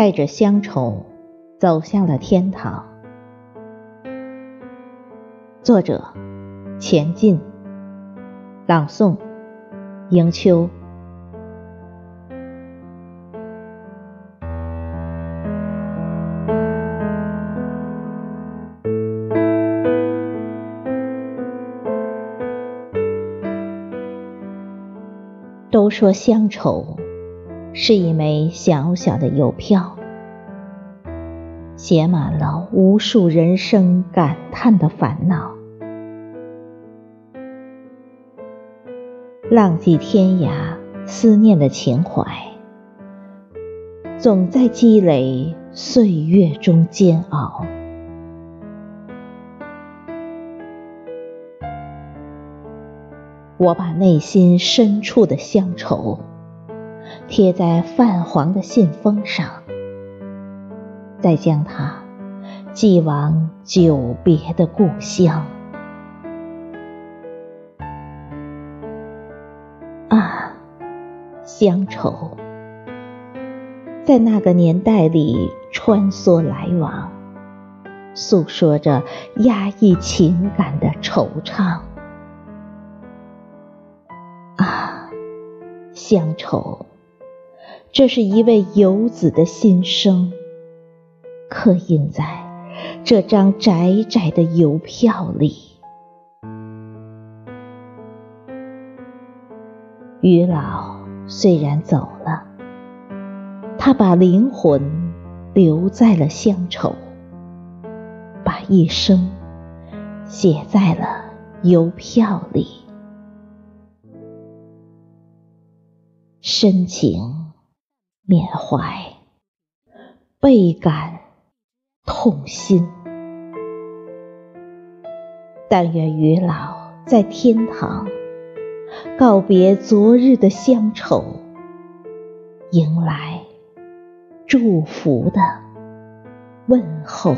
带着乡愁走向了天堂。作者：前进，朗诵：迎秋。都说乡愁是一枚小小的邮票，写满了无数人生感叹的烦恼。浪迹天涯，思念的情怀，总在积累岁月中煎熬。我把内心深处的乡愁贴在泛黄的信封上，再将它寄往久别的故乡。啊，乡愁，在那个年代里穿梭来往，诉说着压抑情感的惆怅。啊乡愁，这是一位游子的心声，刻印在这张窄窄的邮票里。于老虽然走了，他把灵魂留在了乡愁，把一生写在了邮票里。深情缅怀，倍感痛心。但愿余老在天堂告别昨日的乡愁，迎来祝福的问候。